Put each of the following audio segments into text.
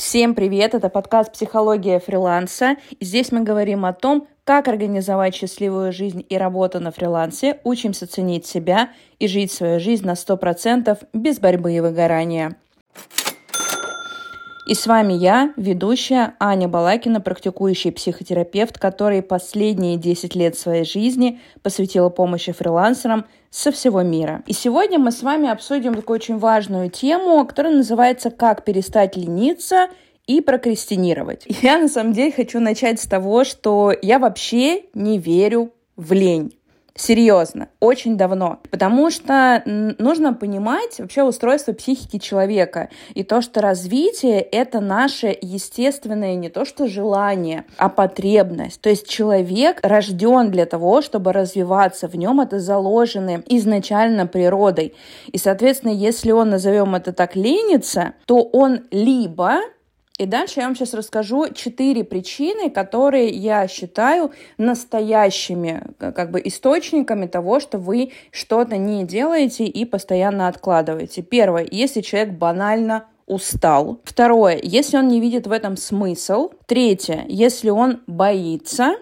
Всем привет! Это подкаст «Психология фриланса». И здесь мы говорим о том, как организовать счастливую жизнь и работу на фрилансе, учимся ценить себя и жить свою жизнь на 100% без борьбы и выгорания. И с вами я, ведущая Аня Балакина, практикующий психотерапевт, который последние 10 лет своей жизни посвятила помощи фрилансерам со всего мира. И сегодня мы с вами обсудим такую очень важную тему, которая называется «Как перестать лениться и прокрастинировать». Я на самом деле хочу начать с того, что я вообще не верю в лень. Серьезно, очень давно. Потому что нужно понимать вообще устройство психики человека. И то, что развитие — это наше естественное не то что желание, а потребность. То есть человек рожден для того, чтобы развиваться. В нем это заложено изначально природой. И, соответственно, если он, назовем это так, ленится, то он либо и дальше я вам сейчас расскажу четыре причины, которые я считаю настоящими как бы источниками того, что вы что-то не делаете и постоянно откладываете. Первое, если человек банально устал. Второе, если он не видит в этом смысл. Третье, если он боится.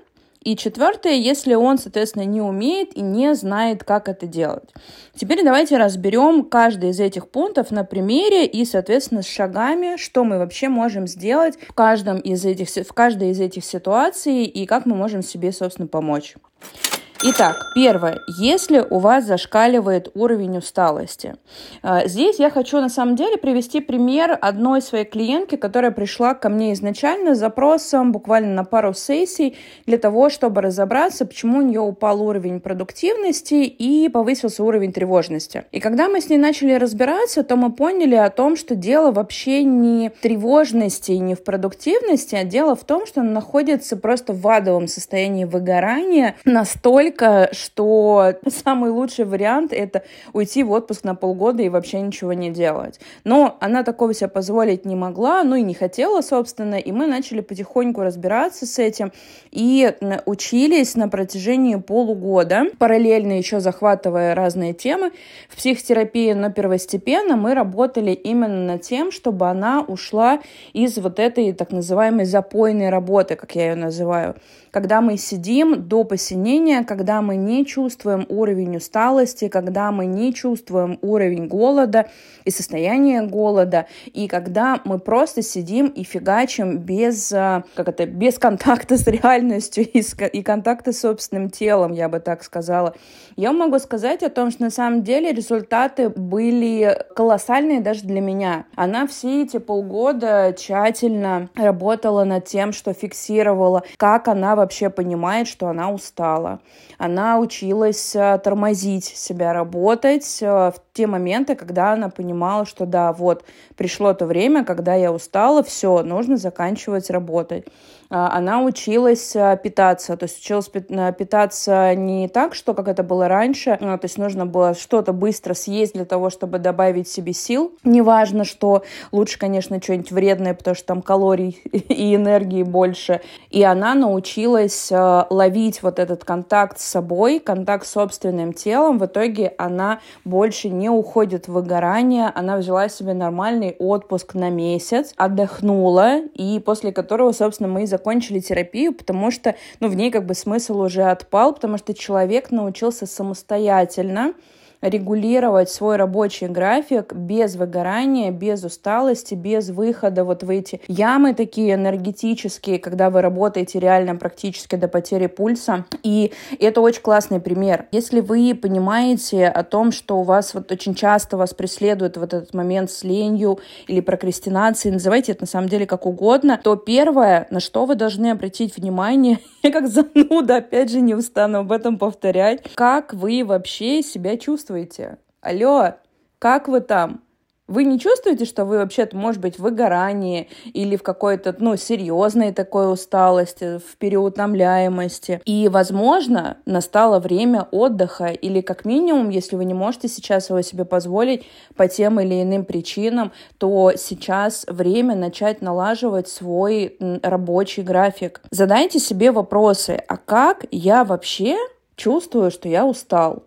И четвертое, если он, соответственно, не умеет и не знает, как это делать. Теперь давайте разберем каждый из этих пунктов на примере и, соответственно, с шагами, что мы вообще можем сделать в, каждом из этих, в каждой из этих ситуаций и как мы можем себе, собственно, помочь. Итак, первое. Если у вас зашкаливает уровень усталости. А, здесь я хочу на самом деле привести пример одной своей клиентки, которая пришла ко мне изначально с запросом буквально на пару сессий для того, чтобы разобраться, почему у нее упал уровень продуктивности и повысился уровень тревожности. И когда мы с ней начали разбираться, то мы поняли о том, что дело вообще не в тревожности и не в продуктивности, а дело в том, что она находится просто в адовом состоянии выгорания настолько, настолько, что самый лучший вариант — это уйти в отпуск на полгода и вообще ничего не делать. Но она такого себе позволить не могла, ну и не хотела, собственно, и мы начали потихоньку разбираться с этим и учились на протяжении полугода, параллельно еще захватывая разные темы в психотерапии, но первостепенно мы работали именно над тем, чтобы она ушла из вот этой так называемой запойной работы, как я ее называю когда мы сидим до посинения, когда мы не чувствуем уровень усталости, когда мы не чувствуем уровень голода и состояние голода, и когда мы просто сидим и фигачим без, а, как это, без контакта с реальностью и, с, и контакта с собственным телом, я бы так сказала. Я могу сказать о том, что на самом деле результаты были колоссальные даже для меня. Она все эти полгода тщательно работала над тем, что фиксировала, как она вообще понимает, что она устала. Она училась э, тормозить себя, работать э, в те моменты, когда она понимала, что да, вот пришло то время, когда я устала, все, нужно заканчивать работать. А, она училась а, питаться, то есть училась питаться не так, что как это было раньше, а, то есть нужно было что-то быстро съесть для того, чтобы добавить себе сил. Неважно, что лучше, конечно, что-нибудь вредное, потому что там калорий и энергии больше. И она научилась ловить вот этот контакт собой, контакт с собственным телом. В итоге она больше не уходит в выгорание, она взяла себе нормальный отпуск на месяц, отдохнула, и после которого, собственно, мы и закончили терапию, потому что, ну, в ней как бы смысл уже отпал, потому что человек научился самостоятельно регулировать свой рабочий график без выгорания, без усталости, без выхода вот в эти ямы такие энергетические, когда вы работаете реально практически до потери пульса. И это очень классный пример. Если вы понимаете о том, что у вас вот очень часто вас преследует вот этот момент с ленью или прокрастинацией, называйте это на самом деле как угодно, то первое, на что вы должны обратить внимание, я как зануда, опять же, не устану об этом повторять, как вы вообще себя чувствуете чувствуете? Алло, как вы там? Вы не чувствуете, что вы вообще-то, может быть, в выгорании или в какой-то, ну, серьезной такой усталости, в переутомляемости. И, возможно, настало время отдыха или, как минимум, если вы не можете сейчас его себе позволить по тем или иным причинам, то сейчас время начать налаживать свой рабочий график. Задайте себе вопросы, а как я вообще чувствую, что я устал?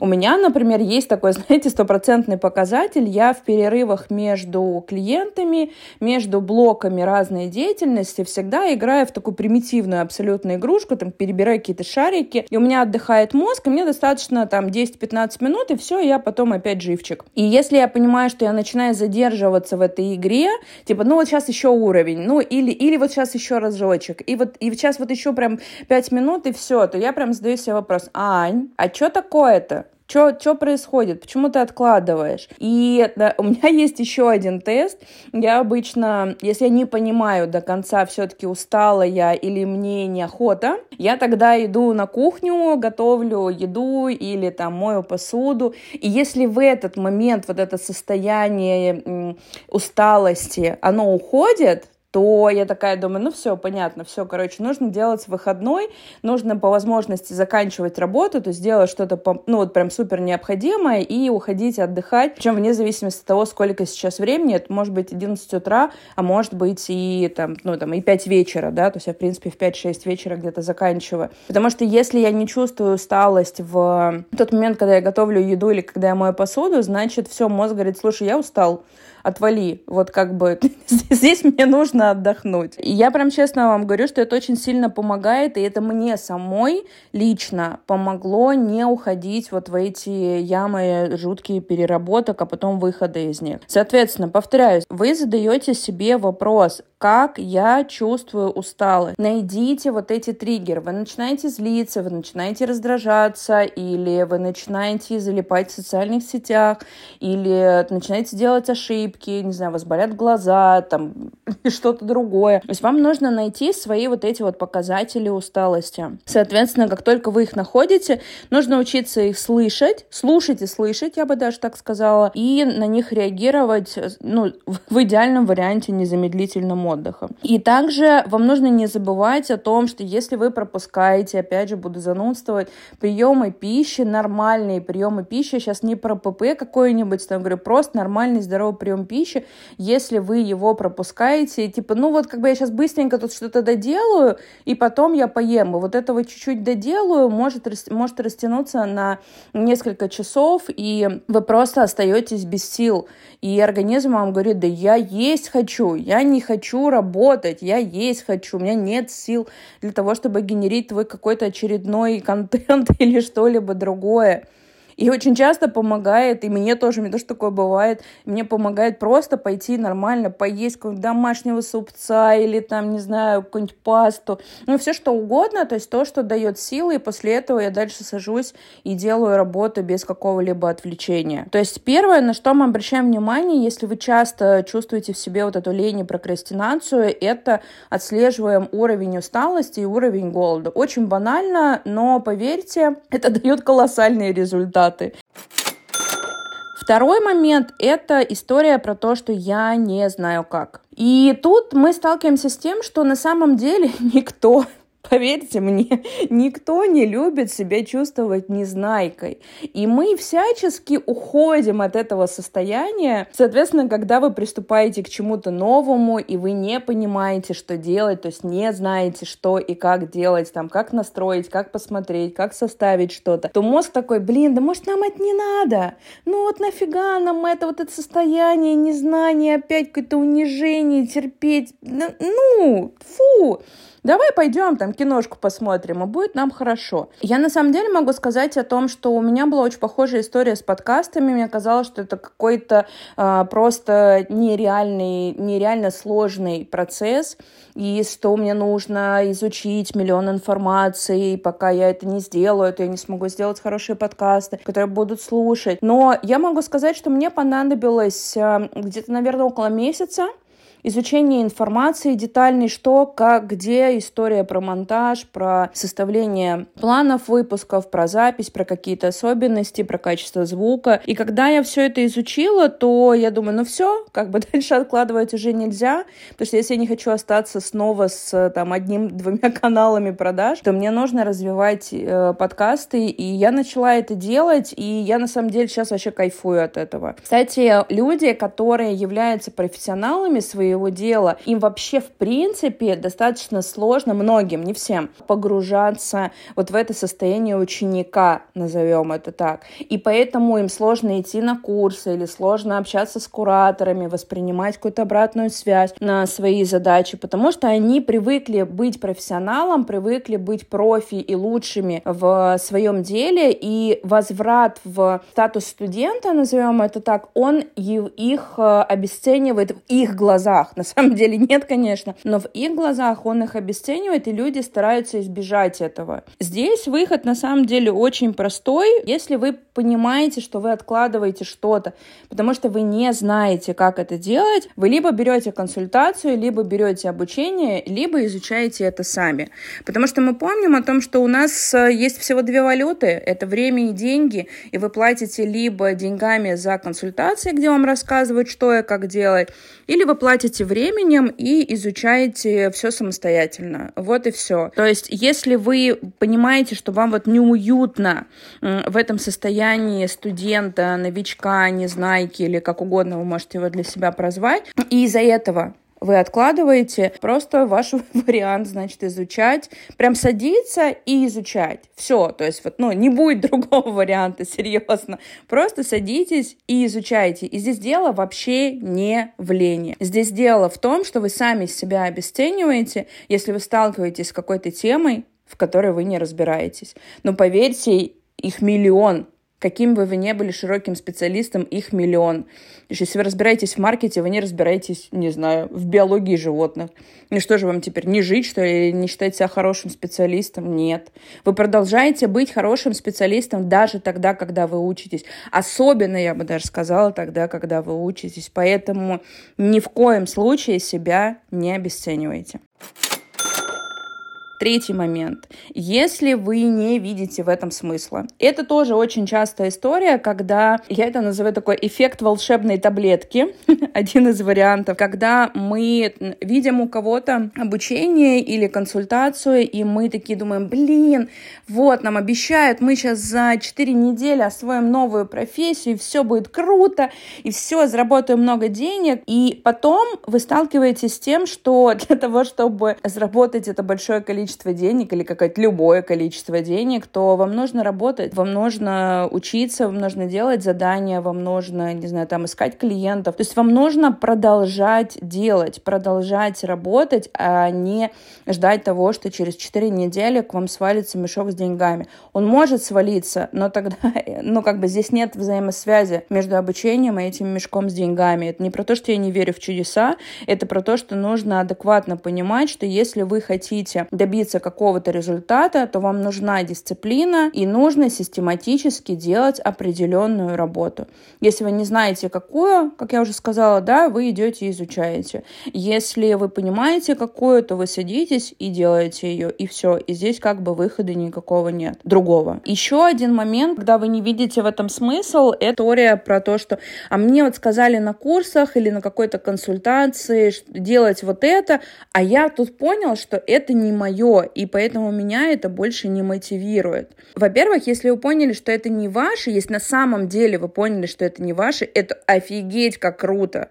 У меня, например, есть такой, знаете, стопроцентный показатель. Я в перерывах между клиентами, между блоками разной деятельности всегда играю в такую примитивную абсолютно игрушку, там перебираю какие-то шарики, и у меня отдыхает мозг, и мне достаточно там 10-15 минут, и все, я потом опять живчик. И если я понимаю, что я начинаю задерживаться в этой игре, типа, ну вот сейчас еще уровень, ну или, или вот сейчас еще разочек, и вот и сейчас вот еще прям 5 минут, и все, то я прям задаю себе вопрос, Ань, а что такое-то? Что происходит? Почему ты откладываешь? И да, у меня есть еще один тест. Я обычно, если я не понимаю до конца, все-таки устала я или мне неохота, я тогда иду на кухню, готовлю еду или там мою посуду. И если в этот момент вот это состояние усталости, оно уходит, то я такая думаю, ну все, понятно, все, короче, нужно делать выходной, нужно по возможности заканчивать работу, то есть делать что-то, ну вот прям супер необходимое и уходить отдыхать, причем вне зависимости от того, сколько сейчас времени, это может быть 11 утра, а может быть и там, ну там и 5 вечера, да, то есть я в принципе в 5-6 вечера где-то заканчиваю, потому что если я не чувствую усталость в тот момент, когда я готовлю еду или когда я мою посуду, значит все, мозг говорит, слушай, я устал, отвали, вот как бы здесь мне нужно отдохнуть. И я прям честно вам говорю, что это очень сильно помогает, и это мне самой лично помогло не уходить вот в эти ямы жуткие переработок, а потом выхода из них. Соответственно, повторяюсь, вы задаете себе вопрос, как я чувствую усталость. Найдите вот эти триггеры. Вы начинаете злиться, вы начинаете раздражаться, или вы начинаете залипать в социальных сетях, или начинаете делать ошибки, не знаю, вас болят глаза, там, что-то другое. То есть вам нужно найти свои вот эти вот показатели усталости. Соответственно, как только вы их находите, нужно учиться их слышать, слушать и слышать, я бы даже так сказала, и на них реагировать, ну, в идеальном варианте незамедлительно мозгом отдыха. И также вам нужно не забывать о том, что если вы пропускаете, опять же, буду занудствовать, приемы пищи, нормальные приемы пищи, сейчас не про ПП какой-нибудь, там говорю, просто нормальный здоровый прием пищи, если вы его пропускаете, типа, ну вот как бы я сейчас быстренько тут что-то доделаю, и потом я поем, и вот этого чуть-чуть доделаю, может, может растянуться на несколько часов, и вы просто остаетесь без сил, и организм вам говорит, да я есть хочу, я не хочу работать, я есть хочу, у меня нет сил для того, чтобы генерить твой какой-то очередной контент или что-либо другое. И очень часто помогает, и мне тоже, мне тоже такое бывает, мне помогает просто пойти нормально поесть какого-нибудь домашнего супца или там, не знаю, какую-нибудь пасту, ну, все что угодно, то есть то, что дает силы, и после этого я дальше сажусь и делаю работу без какого-либо отвлечения. То есть первое, на что мы обращаем внимание, если вы часто чувствуете в себе вот эту лень и прокрастинацию, это отслеживаем уровень усталости и уровень голода. Очень банально, но поверьте, это дает колоссальные результаты результаты. Второй момент – это история про то, что я не знаю как. И тут мы сталкиваемся с тем, что на самом деле никто Поверьте мне, никто не любит себя чувствовать незнайкой. И мы всячески уходим от этого состояния. Соответственно, когда вы приступаете к чему-то новому, и вы не понимаете, что делать, то есть не знаете, что и как делать, там, как настроить, как посмотреть, как составить что-то, то мозг такой, блин, да может нам это не надо? Ну вот нафига нам это вот это состояние незнания, опять какое-то унижение, терпеть? Ну, фу! Давай пойдем там киношку посмотрим, и будет нам хорошо. Я на самом деле могу сказать о том, что у меня была очень похожая история с подкастами. Мне казалось, что это какой-то э, просто нереальный, нереально сложный процесс, и что мне нужно изучить миллион информации, и пока я это не сделаю, то я не смогу сделать хорошие подкасты, которые будут слушать. Но я могу сказать, что мне понадобилось э, где-то, наверное, около месяца, изучение информации детальной, что, как, где, история про монтаж, про составление планов выпусков, про запись, про какие-то особенности, про качество звука. И когда я все это изучила, то я думаю, ну все, как бы дальше откладывать уже нельзя, потому что если я не хочу остаться снова с там одним-двумя каналами продаж, то мне нужно развивать э, подкасты, и я начала это делать, и я на самом деле сейчас вообще кайфую от этого. Кстати, люди, которые являются профессионалами своей своего дела, им вообще в принципе достаточно сложно, многим, не всем, погружаться вот в это состояние ученика, назовем это так. И поэтому им сложно идти на курсы или сложно общаться с кураторами, воспринимать какую-то обратную связь на свои задачи, потому что они привыкли быть профессионалом, привыкли быть профи и лучшими в своем деле, и возврат в статус студента, назовем это так, он их э, обесценивает в их глазах. На самом деле нет, конечно, но в их глазах он их обесценивает, и люди стараются избежать этого. Здесь выход на самом деле очень простой, если вы понимаете, что вы откладываете что-то, потому что вы не знаете, как это делать, вы либо берете консультацию, либо берете обучение, либо изучаете это сами. Потому что мы помним о том, что у нас э, есть всего две валюты, это время и деньги, и вы платите либо деньгами за консультации, где вам рассказывают, что и как делать, или вы платите временем и изучаете все самостоятельно. Вот и все. То есть, если вы понимаете, что вам вот неуютно в этом состоянии студента, новичка, незнайки или как угодно вы можете его для себя прозвать, и из-за этого вы откладываете, просто ваш вариант, значит, изучать, прям садиться и изучать. Все, то есть вот, ну, не будет другого варианта, серьезно. Просто садитесь и изучайте. И здесь дело вообще не в лени. Здесь дело в том, что вы сами себя обесцениваете, если вы сталкиваетесь с какой-то темой, в которой вы не разбираетесь. Но поверьте, их миллион, каким бы вы ни были широким специалистом, их миллион. Если вы разбираетесь в маркете, вы не разбираетесь, не знаю, в биологии животных. И что же вам теперь, не жить, что ли, не считать себя хорошим специалистом? Нет. Вы продолжаете быть хорошим специалистом даже тогда, когда вы учитесь. Особенно, я бы даже сказала, тогда, когда вы учитесь. Поэтому ни в коем случае себя не обесценивайте. Третий момент. Если вы не видите в этом смысла. Это тоже очень частая история, когда, я это называю такой эффект волшебной таблетки, один из вариантов, когда мы видим у кого-то обучение или консультацию, и мы такие думаем, блин, вот, нам обещают, мы сейчас за 4 недели освоим новую профессию, и все будет круто, и все, заработаем много денег, и потом вы сталкиваетесь с тем, что для того, чтобы заработать это большое количество количество денег или какое-то любое количество денег, то вам нужно работать, вам нужно учиться, вам нужно делать задания, вам нужно, не знаю, там искать клиентов. То есть вам нужно продолжать делать, продолжать работать, а не ждать того, что через 4 недели к вам свалится мешок с деньгами. Он может свалиться, но тогда, ну, как бы здесь нет взаимосвязи между обучением и этим мешком с деньгами. Это не про то, что я не верю в чудеса, это про то, что нужно адекватно понимать, что если вы хотите добиться добиться какого-то результата, то вам нужна дисциплина и нужно систематически делать определенную работу. Если вы не знаете какую, как я уже сказала, да, вы идете и изучаете. Если вы понимаете какую, то вы садитесь и делаете ее, и все. И здесь как бы выхода никакого нет. Другого. Еще один момент, когда вы не видите в этом смысл, это теория про то, что а мне вот сказали на курсах или на какой-то консультации делать вот это, а я тут понял, что это не мое мое, и поэтому меня это больше не мотивирует. Во-первых, если вы поняли, что это не ваше, если на самом деле вы поняли, что это не ваше, это офигеть как круто.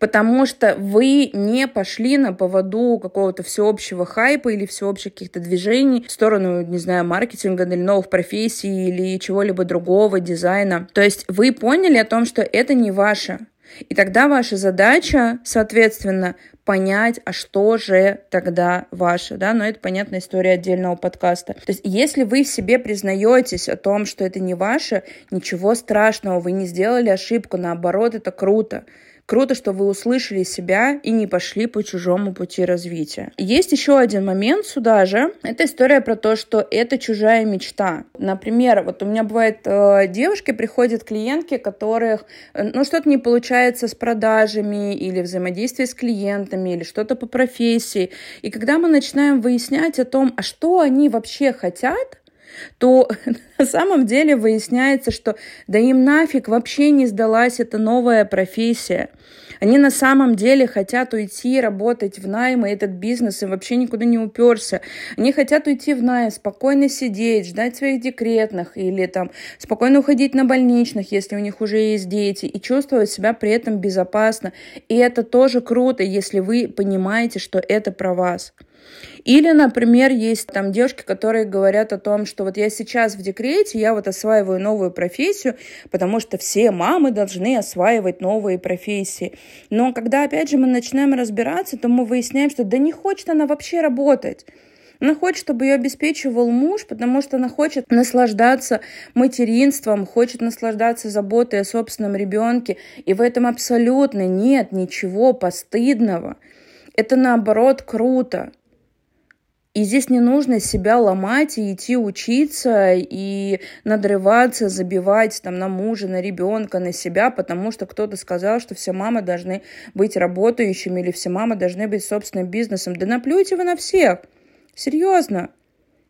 Потому что вы не пошли на поводу какого-то всеобщего хайпа или всеобщих каких-то движений в сторону, не знаю, маркетинга или новых профессий или чего-либо другого, дизайна. То есть вы поняли о том, что это не ваше. И тогда ваша задача, соответственно, понять, а что же тогда ваше, да, но это понятная история отдельного подкаста. То есть, если вы в себе признаетесь о том, что это не ваше, ничего страшного, вы не сделали ошибку, наоборот, это круто. Круто, что вы услышали себя и не пошли по чужому пути развития. Есть еще один момент сюда же. Это история про то, что это чужая мечта. Например, вот у меня бывает э, девушки, приходят клиентки, которых, э, ну, что-то не получается с продажами или взаимодействие с клиентами, или что-то по профессии. И когда мы начинаем выяснять о том, а что они вообще хотят, то на самом деле выясняется, что да им нафиг вообще не сдалась эта новая профессия. Они на самом деле хотят уйти работать в найм, и этот бизнес им вообще никуда не уперся. Они хотят уйти в найм, спокойно сидеть, ждать своих декретных или там спокойно уходить на больничных, если у них уже есть дети, и чувствовать себя при этом безопасно. И это тоже круто, если вы понимаете, что это про вас. Или, например, есть там девушки, которые говорят о том, что вот я сейчас в декрете, я вот осваиваю новую профессию, потому что все мамы должны осваивать новые профессии. Но когда, опять же, мы начинаем разбираться, то мы выясняем, что да не хочет она вообще работать. Она хочет, чтобы ее обеспечивал муж, потому что она хочет наслаждаться материнством, хочет наслаждаться заботой о собственном ребенке. И в этом абсолютно нет ничего постыдного. Это наоборот круто. И здесь не нужно себя ломать и идти учиться и надрываться, забивать там на мужа, на ребенка, на себя, потому что кто-то сказал, что все мамы должны быть работающими или все мамы должны быть собственным бизнесом. Да наплюйте вы на всех. Серьезно.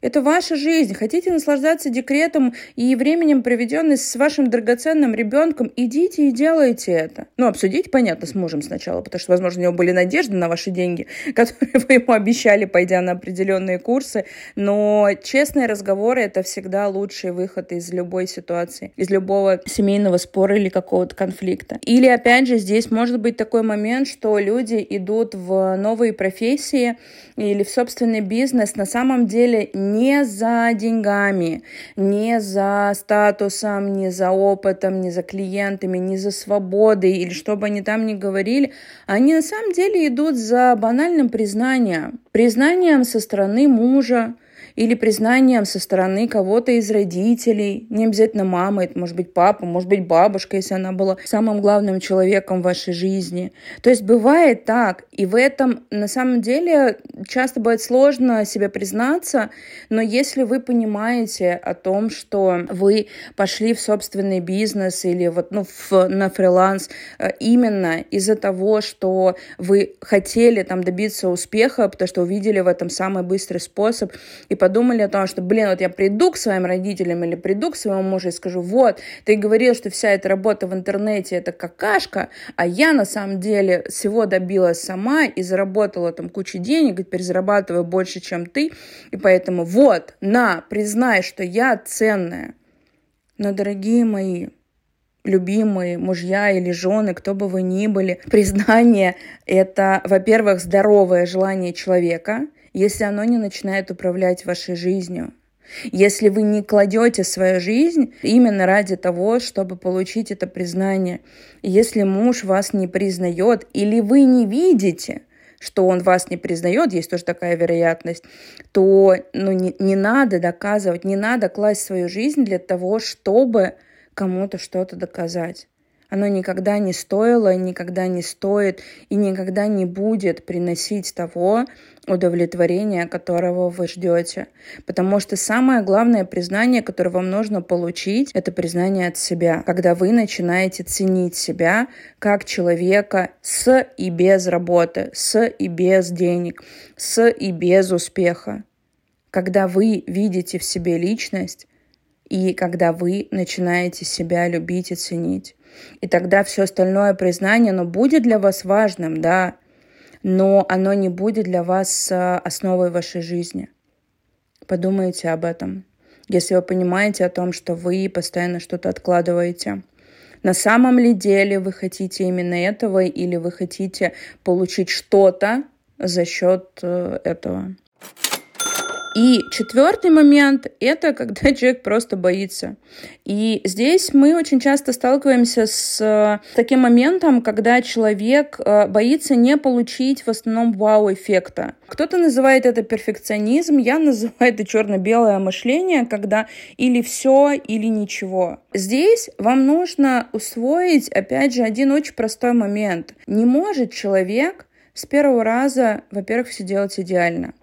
Это ваша жизнь. Хотите наслаждаться декретом и временем, проведенным с вашим драгоценным ребенком, идите и делайте это. Ну, обсудить, понятно, с мужем сначала, потому что, возможно, у него были надежды на ваши деньги, которые вы ему обещали, пойдя на определенные курсы. Но честные разговоры — это всегда лучший выход из любой ситуации, из любого семейного спора или какого-то конфликта. Или, опять же, здесь может быть такой момент, что люди идут в новые профессии или в собственный бизнес на самом деле не за деньгами, не за статусом, не за опытом, не за клиентами, не за свободой или что бы они там ни говорили, они на самом деле идут за банальным признанием. Признанием со стороны мужа, или признанием со стороны кого-то из родителей, не обязательно мама, это может быть папа, может быть бабушка, если она была самым главным человеком в вашей жизни. То есть бывает так, и в этом на самом деле часто бывает сложно себе признаться, но если вы понимаете о том, что вы пошли в собственный бизнес или вот ну, в, на фриланс э, именно из-за того, что вы хотели там добиться успеха, потому что увидели в этом самый быстрый способ, и подумали о том, что, блин, вот я приду к своим родителям или приду к своему мужу и скажу, вот, ты говорил, что вся эта работа в интернете это какашка, а я на самом деле всего добилась сама и заработала там кучу денег, и теперь зарабатываю больше, чем ты, и поэтому вот, на, признай, что я ценная. Но, дорогие мои, любимые мужья или жены, кто бы вы ни были, признание — это, во-первых, здоровое желание человека — если оно не начинает управлять вашей жизнью. Если вы не кладете свою жизнь именно ради того, чтобы получить это признание. Если муж вас не признает или вы не видите, что он вас не признает, есть тоже такая вероятность, то ну, не, не надо доказывать, не надо класть свою жизнь для того, чтобы кому-то что-то доказать. Оно никогда не стоило, никогда не стоит и никогда не будет приносить того удовлетворения, которого вы ждете. Потому что самое главное признание, которое вам нужно получить, это признание от себя. Когда вы начинаете ценить себя как человека с и без работы, с и без денег, с и без успеха. Когда вы видите в себе личность, и когда вы начинаете себя любить и ценить. И тогда все остальное признание, оно будет для вас важным, да, но оно не будет для вас а, основой вашей жизни. Подумайте об этом. Если вы понимаете о том, что вы постоянно что-то откладываете. На самом ли деле вы хотите именно этого или вы хотите получить что-то за счет э, этого? И четвертый момент — это когда человек просто боится. И здесь мы очень часто сталкиваемся с э, таким моментом, когда человек э, боится не получить в основном вау-эффекта. Кто-то называет это перфекционизм, я называю это черно-белое мышление, когда или все, или ничего. Здесь вам нужно усвоить, опять же, один очень простой момент. Не может человек с первого раза, во-первых, все делать идеально.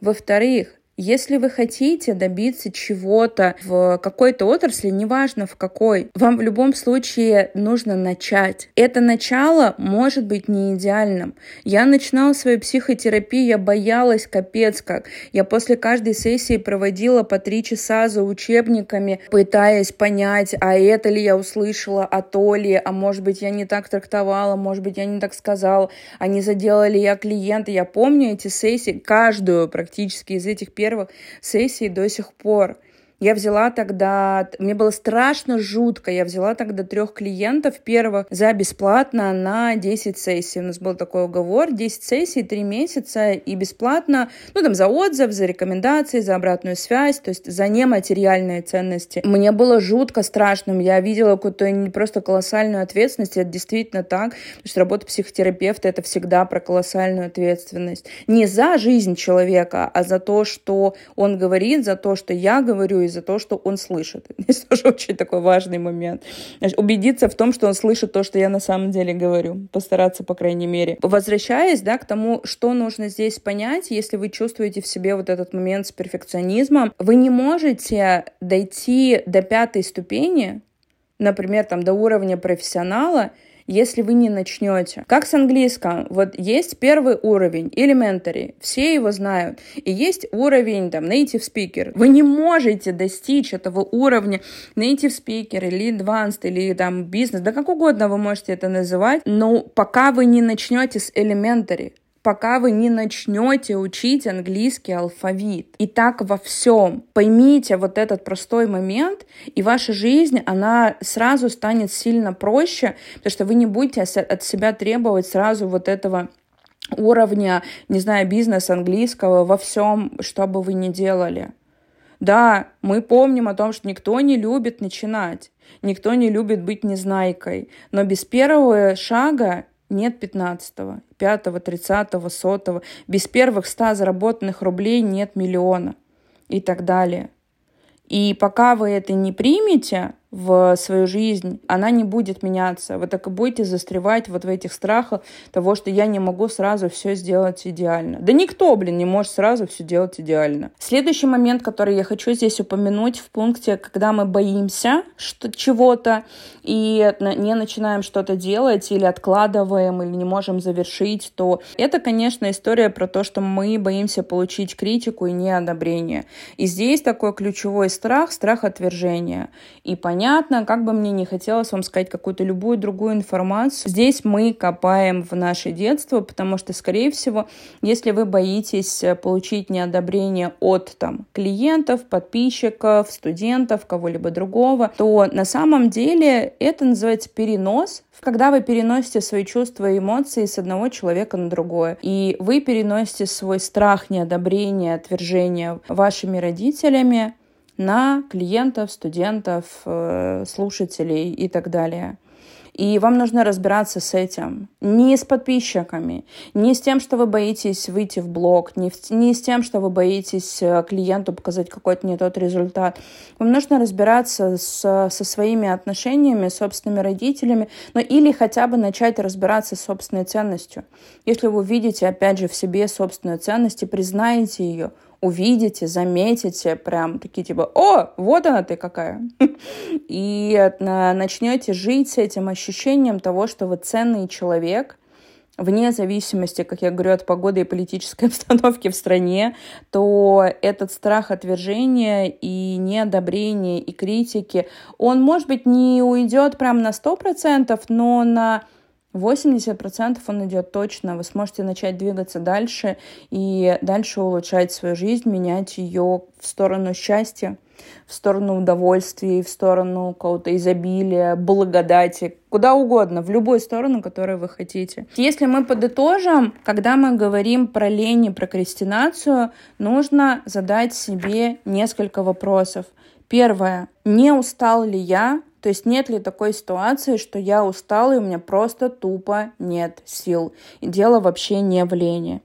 Во-вторых, Если вы хотите добиться чего-то в какой-то отрасли, неважно в какой, вам в любом случае нужно начать. Это начало может быть не идеальным. Я начинала свою психотерапию, я боялась капец как. Я после каждой сессии проводила по три часа за учебниками, пытаясь понять, а это ли я услышала, а то ли, а может быть я не так трактовала, может быть я не так сказала, а не задела ли я клиента. Я помню эти сессии, каждую практически из этих первых первых сессий до сих пор. Я взяла тогда, мне было страшно жутко, я взяла тогда трех клиентов первых за бесплатно на 10 сессий. У нас был такой уговор, 10 сессий, 3 месяца и бесплатно, ну там за отзыв, за рекомендации, за обратную связь, то есть за нематериальные ценности. Мне было жутко страшно, я видела какую-то не просто колоссальную ответственность, это действительно так, потому что работа психотерапевта это всегда про колоссальную ответственность. Не за жизнь человека, а за то, что он говорит, за то, что я говорю, и за то, что он слышит. Здесь тоже очень такой важный момент. Значит, убедиться в том, что он слышит то, что я на самом деле говорю. Постараться, по крайней мере. Возвращаясь да, к тому, что нужно здесь понять, если вы чувствуете в себе вот этот момент с перфекционизмом, вы не можете дойти до пятой ступени, например, там, до уровня профессионала, если вы не начнете. Как с английским. Вот есть первый уровень, elementary, все его знают. И есть уровень, там, native speaker. Вы не можете достичь этого уровня native speaker или advanced, или там бизнес, да как угодно вы можете это называть, но пока вы не начнете с elementary, пока вы не начнете учить английский алфавит. И так во всем. Поймите вот этот простой момент, и ваша жизнь, она сразу станет сильно проще, потому что вы не будете от себя требовать сразу вот этого уровня, не знаю, бизнес английского во всем, что бы вы ни делали. Да, мы помним о том, что никто не любит начинать, никто не любит быть незнайкой, но без первого шага нет 15-го, 5-го, 30-го, 100-го. Без первых 100 заработанных рублей нет миллиона и так далее. И пока вы это не примете, в свою жизнь, она не будет меняться. Вы так и будете застревать вот в этих страхах того, что я не могу сразу все сделать идеально. Да никто, блин, не может сразу все делать идеально. Следующий момент, который я хочу здесь упомянуть в пункте, когда мы боимся что чего-то и не начинаем что-то делать или откладываем, или не можем завершить, то это, конечно, история про то, что мы боимся получить критику и неодобрение. И здесь такой ключевой страх, страх отвержения. И понятно, понятно, как бы мне не хотелось вам сказать какую-то любую другую информацию. Здесь мы копаем в наше детство, потому что, скорее всего, если вы боитесь э, получить неодобрение от там, клиентов, подписчиков, студентов, кого-либо другого, то на самом деле это называется перенос когда вы переносите свои чувства и эмоции с одного человека на другое. И вы переносите свой страх, неодобрение, отвержение вашими родителями на клиентов, студентов, э, слушателей и так далее. И вам нужно разбираться с этим. Не с подписчиками, не с тем, что вы боитесь выйти в блог, не, в, не с тем, что вы боитесь э, клиенту показать какой-то не тот результат. Вам нужно разбираться с, со своими отношениями, с собственными родителями, ну или хотя бы начать разбираться с собственной ценностью. Если вы видите, опять же, в себе собственную ценность и признаете ее, увидите, заметите, прям такие типа, о, вот она ты какая. И начнете жить с этим ощущением того, что вы ценный человек, вне зависимости, как я говорю, от погоды и политической обстановки в стране, то этот страх отвержения и неодобрения и критики, он, может быть, не уйдет прям на 100%, но на 80% он идет точно. Вы сможете начать двигаться дальше и дальше улучшать свою жизнь, менять ее в сторону счастья, в сторону удовольствия, в сторону какого-то изобилия, благодати, куда угодно, в любую сторону, которую вы хотите. Если мы подытожим, когда мы говорим про лень и прокрастинацию, нужно задать себе несколько вопросов. Первое. Не устал ли я то есть нет ли такой ситуации, что я устала и у меня просто тупо нет сил. И дело вообще не в лени.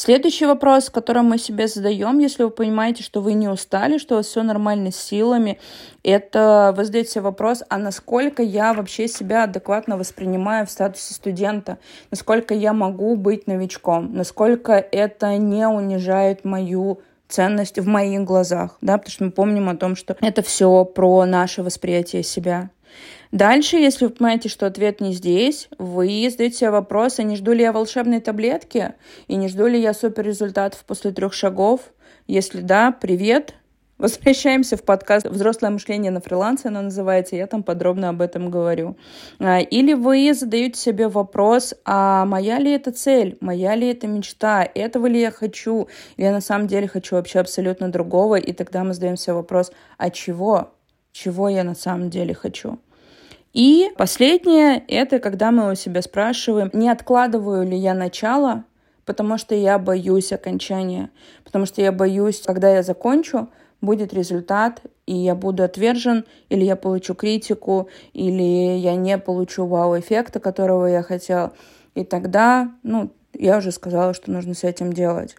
Следующий вопрос, который мы себе задаем, если вы понимаете, что вы не устали, что у вас все нормально с силами, это вы задаете себе вопрос, а насколько я вообще себя адекватно воспринимаю в статусе студента, насколько я могу быть новичком, насколько это не унижает мою ценность в моих глазах, да, потому что мы помним о том, что это все про наше восприятие себя. Дальше, если вы понимаете, что ответ не здесь, вы задаете себе вопрос, а не жду ли я волшебной таблетки, и не жду ли я супер результатов после трех шагов. Если да, привет, Возвращаемся в подкаст «Взрослое мышление на фрилансе», оно называется, я там подробно об этом говорю. А, или вы задаете себе вопрос, а моя ли это цель, моя ли это мечта, этого ли я хочу, или я на самом деле хочу вообще абсолютно другого, и тогда мы задаем себе вопрос, а чего, чего я на самом деле хочу. И последнее, это когда мы у себя спрашиваем, не откладываю ли я начало, потому что я боюсь окончания, потому что я боюсь, когда я закончу, будет результат, и я буду отвержен, или я получу критику, или я не получу вау-эффекта, которого я хотел. И тогда, ну, я уже сказала, что нужно с этим делать.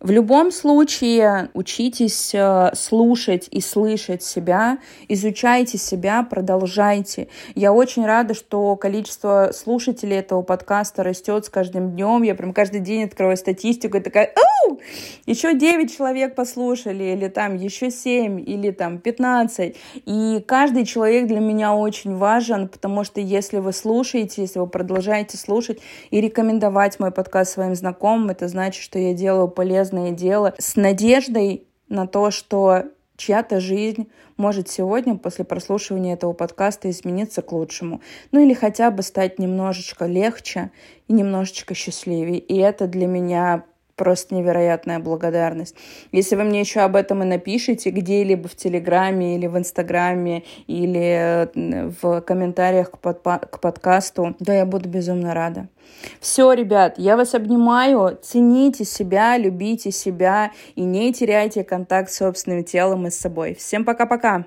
В любом случае учитесь э, слушать и слышать себя, изучайте себя, продолжайте. Я очень рада, что количество слушателей этого подкаста растет с каждым днем. Я прям каждый день открываю статистику и такая, Оу! еще 9 человек послушали, или там еще 7, или там 15. И каждый человек для меня очень важен, потому что если вы слушаете, если вы продолжаете слушать и рекомендовать мой подкаст своим знакомым, это значит, что я делаю полезное полезное дело с надеждой на то, что чья-то жизнь может сегодня после прослушивания этого подкаста измениться к лучшему. Ну или хотя бы стать немножечко легче и немножечко счастливее. И это для меня просто невероятная благодарность. Если вы мне еще об этом и напишите где-либо в Телеграме или в Инстаграме или э, в комментариях к, под, к подкасту, то я буду безумно рада. Все, ребят, я вас обнимаю. Цените себя, любите себя и не теряйте контакт с собственным телом и с собой. Всем пока-пока!